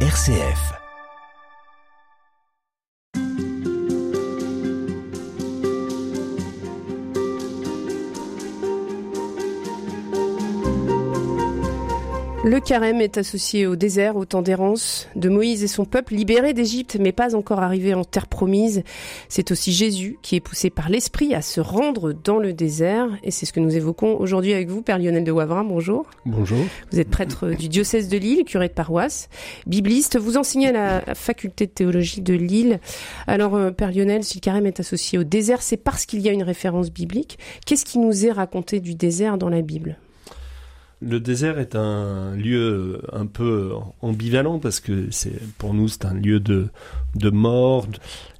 RCF. Le carême est associé au désert, au temps d'errance de Moïse et son peuple libérés d'Égypte, mais pas encore arrivés en terre promise. C'est aussi Jésus qui est poussé par l'Esprit à se rendre dans le désert, et c'est ce que nous évoquons aujourd'hui avec vous, Père Lionel de Wavrin. Bonjour. Bonjour. Vous êtes prêtre du diocèse de Lille, curé de paroisse, bibliste. Vous enseignez à la faculté de théologie de Lille. Alors, euh, Père Lionel, si le carême est associé au désert, c'est parce qu'il y a une référence biblique. Qu'est-ce qui nous est raconté du désert dans la Bible? Le désert est un lieu un peu ambivalent parce que pour nous c'est un lieu de mort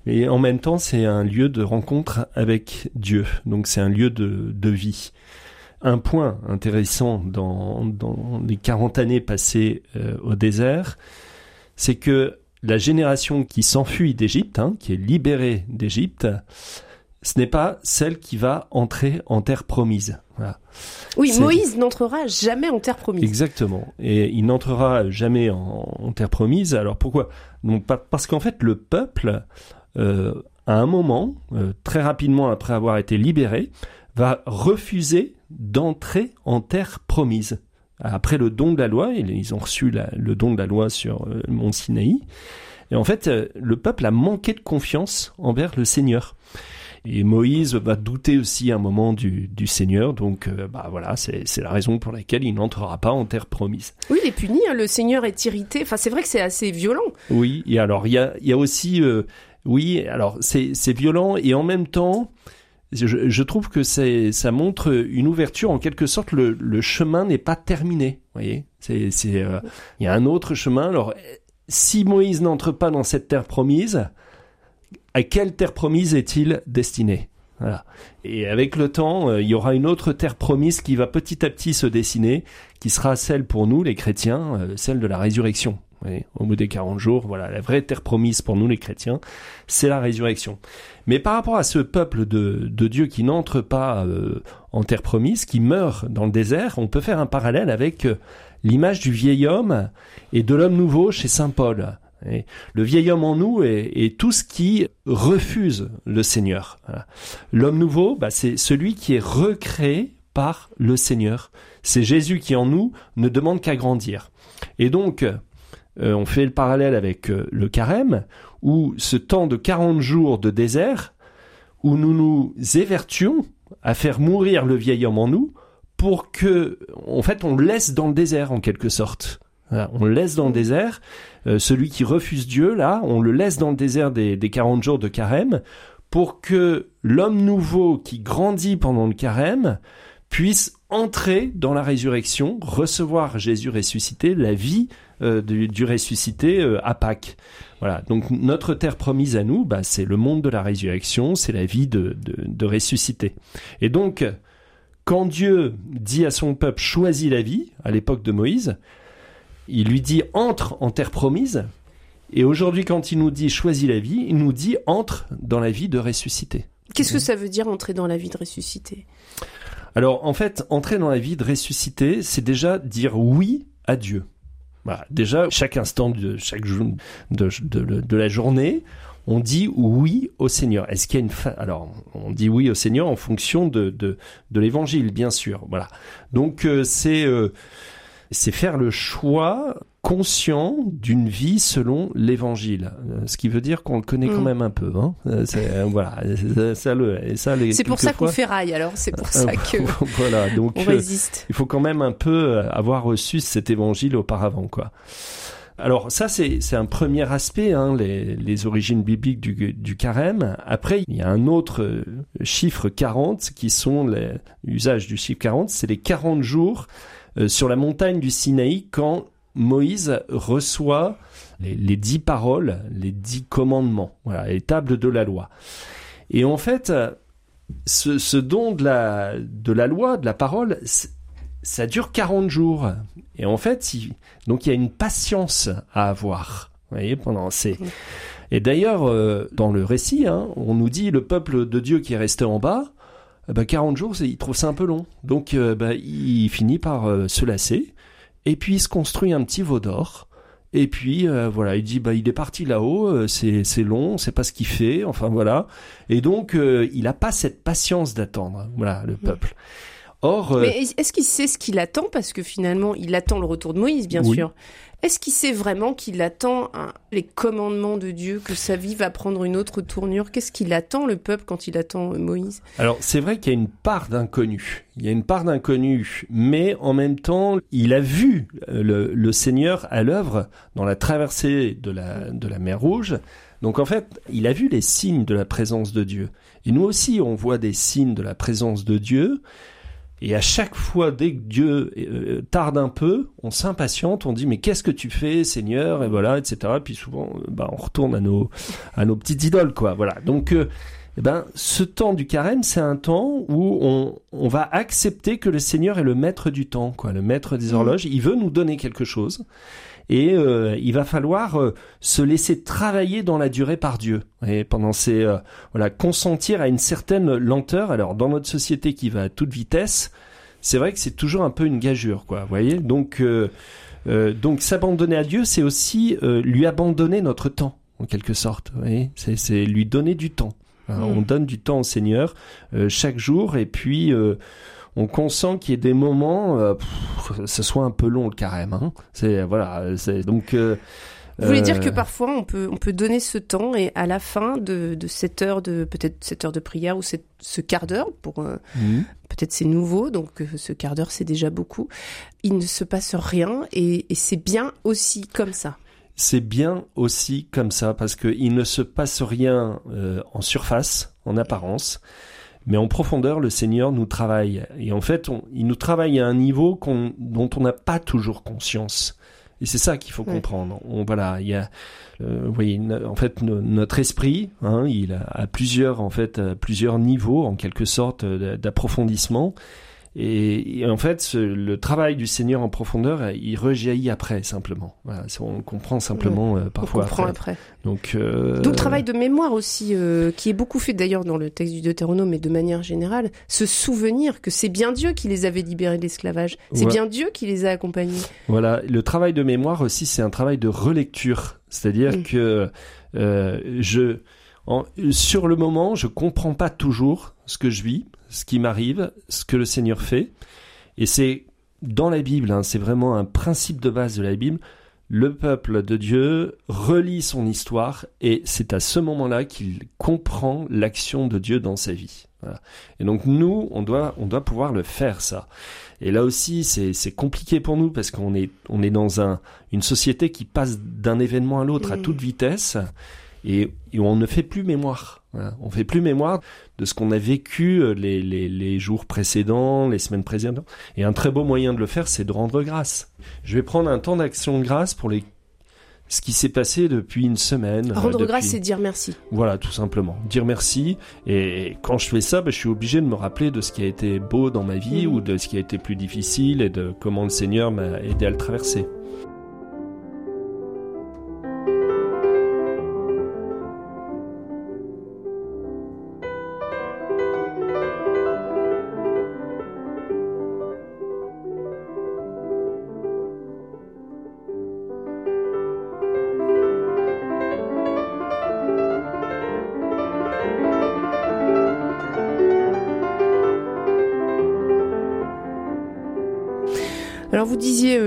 et en même temps c'est un lieu de rencontre avec Dieu. Donc c'est un lieu de vie. Un point intéressant dans dans les 40 années passées euh, au désert, c'est que la génération qui s'enfuit d'Égypte, hein, qui est libérée d'Égypte, ce n'est pas celle qui va entrer en terre promise. Oui, Moïse n'entrera jamais en terre promise. Exactement. Et il n'entrera jamais en, terre promise. Alors pourquoi? Pas, parce qu'en fait, le peuple, euh, à un moment, euh, très rapidement après avoir été libéré, va refuser d'entrer en terre promise. Après le don de la loi, ils ont reçu le don de la loi sur euh, le mont Sinaï. Et en fait, le peuple a manqué de confiance envers le Seigneur. Et Moïse va douter aussi un moment du, du Seigneur, donc euh, bah voilà, c'est la raison pour laquelle il n'entrera pas en terre promise. Oui, il est puni, hein, le Seigneur est irrité. Enfin, c'est vrai que c'est assez violent. Oui, et alors il y a, y a aussi, euh, oui, alors c'est violent et en même temps, je, je trouve que ça montre une ouverture en quelque sorte. Le, le chemin n'est pas terminé. Vous voyez, c'est c'est euh, il y a un autre chemin. Alors si Moïse n'entre pas dans cette terre promise, à quelle terre promise est-il destiné? Voilà. Et avec le temps, euh, il y aura une autre terre promise qui va petit à petit se dessiner, qui sera celle pour nous, les chrétiens, euh, celle de la résurrection. au bout des 40 jours, voilà, la vraie terre promise pour nous, les chrétiens, c'est la résurrection. Mais par rapport à ce peuple de, de Dieu qui n'entre pas euh, en terre promise, qui meurt dans le désert, on peut faire un parallèle avec l'image du vieil homme et de l'homme nouveau chez Saint Paul le vieil homme en nous est, tout ce qui refuse le Seigneur. L'homme nouveau, bah, c'est celui qui est recréé par le Seigneur. C'est Jésus qui en nous ne demande qu'à grandir. Et donc, euh, on fait le parallèle avec euh, le carême, où ce temps de 40 jours de désert, où nous nous évertuons à faire mourir le vieil homme en nous, pour que, en fait, on le laisse dans le désert en quelque sorte on le laisse dans le désert. Euh, celui qui refuse Dieu, là, on le laisse dans le désert des, des 40 jours de carême pour que l'homme nouveau qui grandit pendant le carême puisse entrer dans la résurrection, recevoir Jésus ressuscité, la vie euh, du, ressuscité euh, à Pâques. Voilà. Donc notre terre promise à nous, bah, c'est le monde de la résurrection, c'est la vie de, de, de ressuscité. Et donc, quand Dieu dit à son peuple choisis la vie, à l'époque de Moïse, il lui dit entre en terre promise. Et aujourd'hui, quand il nous dit choisis la vie, il nous dit entre dans la vie de ressuscité. Qu'est-ce que ça veut dire entrer dans la vie de ressuscité? Alors, en fait, entrer dans la vie de ressuscité, c'est déjà dire oui à Dieu. Déjà, chaque instant de chaque jour de, de, la journée, on dit oui au Seigneur. Est-ce qu'il y a une alors on dit oui au Seigneur en fonction de de, de l'évangile, bien sûr. Voilà. Donc euh, c'est euh, c'est faire le choix conscient d'une vie selon l'évangile. Euh, ce qui veut dire qu'on le connaît quand mm. même un peu. Hein. Euh, c'est, euh, voilà, ça, le, ça, c'est pour ça qu'on rail alors, c'est pour ça que voilà, donc, on résiste. il faut quand même un peu avoir reçu cet évangile auparavant. quoi. Alors ça c'est c'est un premier aspect, hein, les, les origines bibliques du, du carême. Après il y a un autre chiffre 40 qui sont l'usage du chiffre 40, c'est les 40 jours sur la montagne du Sinaï quand Moïse reçoit les, dix paroles, les dix commandements, voilà, les tables de la loi. Et en fait, ce, ce don de la, de la loi, de la parole, ça dure 40 jours. Et en fait, il, donc il y a une patience à avoir. Vous voyez, pendant ces... Et d'ailleurs, euh, dans le récit, hein, on nous dit le peuple de Dieu qui est resté en bas, bah, 40 jours, il trouve ça un peu long. Donc euh, bah, il finit par euh, se lasser, et puis il se construit un petit veau d'or, Et puis euh, voilà, il dit bah il est parti là-haut, euh, c'est long, c'est pas ce qu'il fait, enfin voilà. Et donc il a pas cette patience d'attendre, voilà le peuple. Or, mais est-ce qu'il sait ce qu'il attend? Parce que finalement il attend le retour de Moïse, bien sûr. Est-ce qu'il sait vraiment qu'il attend les commandements de Dieu, que sa vie va prendre une autre tournure? Qu'est-ce qu'il attend le peuple quand il attend Moïse? Alors c'est vrai qu'il y a une part d'inconnu. Il y a une part d'inconnu, mais en même temps, il a vu euh, le, Seigneur à l'œuvre dans la traversée de la, de la mer Rouge. Donc en fait, il a vu les signes de la présence de Dieu. Et nous aussi, on voit des signes de la présence de Dieu. Et à chaque fois, dès que Dieu euh, tarde un peu, on s'impatiente, on dit mais qu'est-ce que tu fais, Seigneur, et voilà, etc. Puis souvent, euh, bah, on retourne à nos à nos petites idoles, quoi. Voilà. Donc, euh, eh ben, ce temps du carême, c'est un temps où on, on va accepter que le Seigneur est le maître du temps, quoi, le maître des mmh. horloges. Il veut nous donner quelque chose et euh, il va falloir euh, se laisser travailler dans la durée par Dieu. Et pendant ces euh, voilà consentir à une certaine lenteur. Alors dans notre société qui va à toute vitesse c'est vrai que c'est toujours un peu une gageure quoi vous voyez. Donc donc s'abandonner à Dieu c'est aussi lui abandonner notre temps en quelque sorte vous voyez. C'est lui donner du temps. Hein. on donne du temps au Seigneur chaque jour. Et puis on consent qu'il y ait des moments, euh, ce soit un peu long le carême. Hein. C'est voilà, c'est donc. Euh, vous voulez dire que euh, parfois on peut on peut donner ce temps et à la fin de, de cette heure de peut-être cette heure de prière ou cette, ce quart d'heure pour mhm. peut-être c'est nouveau donc ce quart d'heure c'est déjà beaucoup. Il ne se passe rien et, et c'est bien aussi comme ça c'est bien aussi comme ça parce qu'il ne se passe rien en surface, en apparence. Mais en profondeur, le Seigneur nous travaille. Et en fait, il nous travaille à un niveau dont on n'a pas toujours conscience. Et c'est ça qu'il faut comprendre. On, voilà, il y a, euh, voyez, en fait, notre esprit, hein, il a, plusieurs, en fait, plusieurs niveaux, en quelque sorte, d'approfondissement. Et, en fait, le travail du Seigneur en profondeur, il rejaillit après simplement. Voilà, on comprend simplement euh, parfois. On comprend après. Donc, euh... Donc, travail de mémoire aussi, euh, qui est beaucoup fait d'ailleurs dans le texte du Deutéronome, mais de manière générale, se souvenir que c'est bien Dieu qui les avait libérés de l'esclavage. C'est bien Dieu qui les a accompagnés. Voilà, le travail de mémoire aussi, c'est un travail de relecture. C'est-à-dire mm. que euh, sur le moment, je comprends pas toujours ce que je vis ce qui m'arrive, ce que le Seigneur fait. Et c'est dans la Bible, hein, c'est vraiment un principe de base de la Bible. Le peuple de Dieu relit son histoire et c'est à ce moment-là qu'il comprend l'action de Dieu dans sa vie. Et donc nous, on doit, on doit pouvoir le faire ça. Et là aussi, c'est compliqué pour nous parce qu'on est, on est dans un, une société qui passe d'un événement à l'autre à mmh. toute vitesse et, et, on ne fait plus mémoire. Voilà. On fait plus mémoire de ce qu'on a vécu euh, les, les, les, jours précédents, les semaines précédentes. Et un très beau moyen de le faire, c'est de rendre grâce. Je vais prendre un temps d'action de grâce pour les ce qui s'est passé depuis une semaine. Rendre grâce, c'est dire merci. Voilà, tout simplement. Dire merci. Et quand je fais ça, bah, je suis obligé de me rappeler de ce qui a été beau dans ma vie mmh. ou de ce qui a été plus difficile et de comment le Seigneur m'a aidé à le traverser.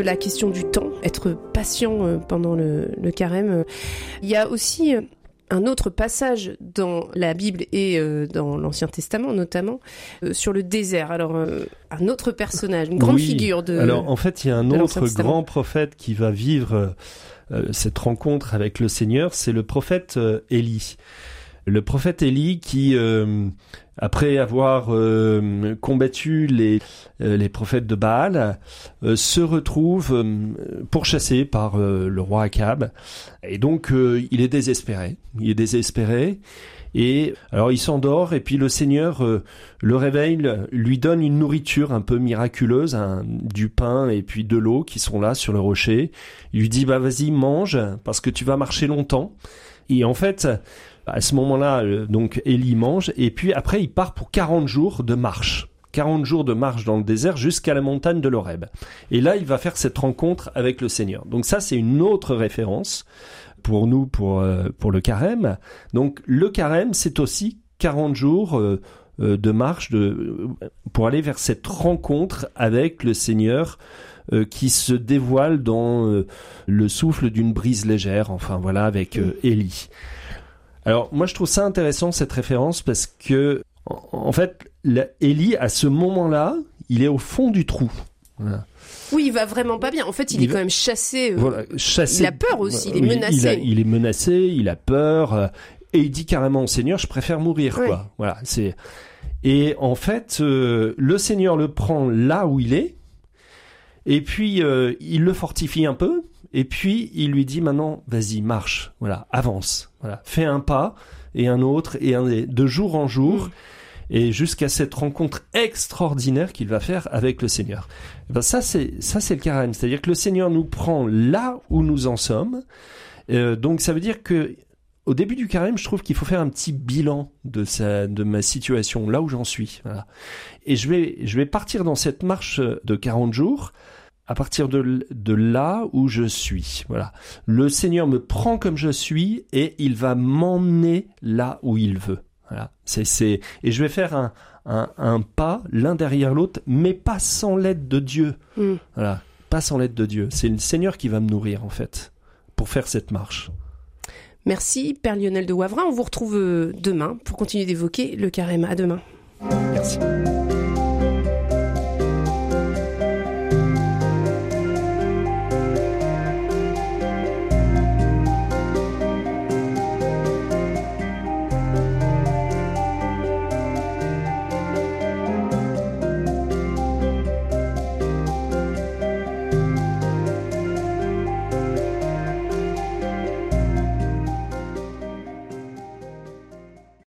La question du temps, être patient euh, pendant le, carême. Il y a aussi euh, un autre passage dans la Bible et dans l'Ancien Testament notamment sur le désert. Alors un autre personnage, une grande figure de. Alors en fait, il y a un autre grand prophète qui va vivre cette rencontre avec le Seigneur, c'est le prophète Élie. Le prophète Élie qui après avoir euh, combattu les, euh, les prophètes de Baal, euh, se retrouve pourchassé par le roi Akab. Et donc, il est désespéré. Il est désespéré. Et alors il s'endort et puis le Seigneur le réveille, lui donne une nourriture un peu miraculeuse, du pain et puis de l'eau qui sont là sur le rocher. Il lui dit bah vas-y mange parce que tu vas marcher longtemps. Et en fait, à ce moment-là, euh, donc Élie mange, et puis après il part pour 40 jours de marche. 40 jours de marche dans le désert jusqu'à la montagne de l'Oreb. Et là, il va faire cette rencontre avec le Seigneur. Donc ça, c'est une autre référence pour nous, pour, euh, pour le carême. Donc le carême, c'est aussi 40 jours euh, de marche pour aller vers cette rencontre avec le Seigneur qui se dévoile dans le souffle d'une brise légère, enfin voilà, avec Élie. Alors moi je trouve ça intéressant cette référence parce que en fait Élie à ce moment-là il est au fond du trou. Oui, il va vraiment pas bien. En fait, il, est quand même chassé, chassé. Il a peur aussi, il est menacé. Il, il, est menacé, il a peur et il dit carrément au Seigneur, je préfère mourir, quoi. Voilà, c'est. Et en fait, euh, le Seigneur le prend là où il est, et puis euh, il le fortifie un peu, et puis il lui dit maintenant, vas-y, marche, voilà, avance, voilà, fais un pas et un autre et un de jour en jour. Mm. Et jusqu'à cette rencontre extraordinaire qu'il va faire avec le Seigneur. Et ben ça c'est ça c'est le carême, c'est-à-dire que le Seigneur nous prend là où nous en sommes. Euh, donc ça veut dire que au début du carême, je trouve qu'il faut faire un petit bilan de sa, de ma situation, là où j'en suis. Et je vais, je vais partir dans cette marche de 40 jours à partir de, de là où je suis. Voilà. Le Seigneur me prend comme je suis et il va m'emmener là où il veut. Voilà. C'est, c'est, et je vais faire un, un, un pas l'un derrière l'autre, mais pas sans l'aide de Dieu. Hmm. Voilà. Pas sans l'aide de Dieu. C'est le Seigneur qui va me nourrir, en fait, pour faire cette marche. Merci, Père Lionel de Wavrin. On vous retrouve euh, demain pour continuer d'évoquer le carême. À demain. Merci.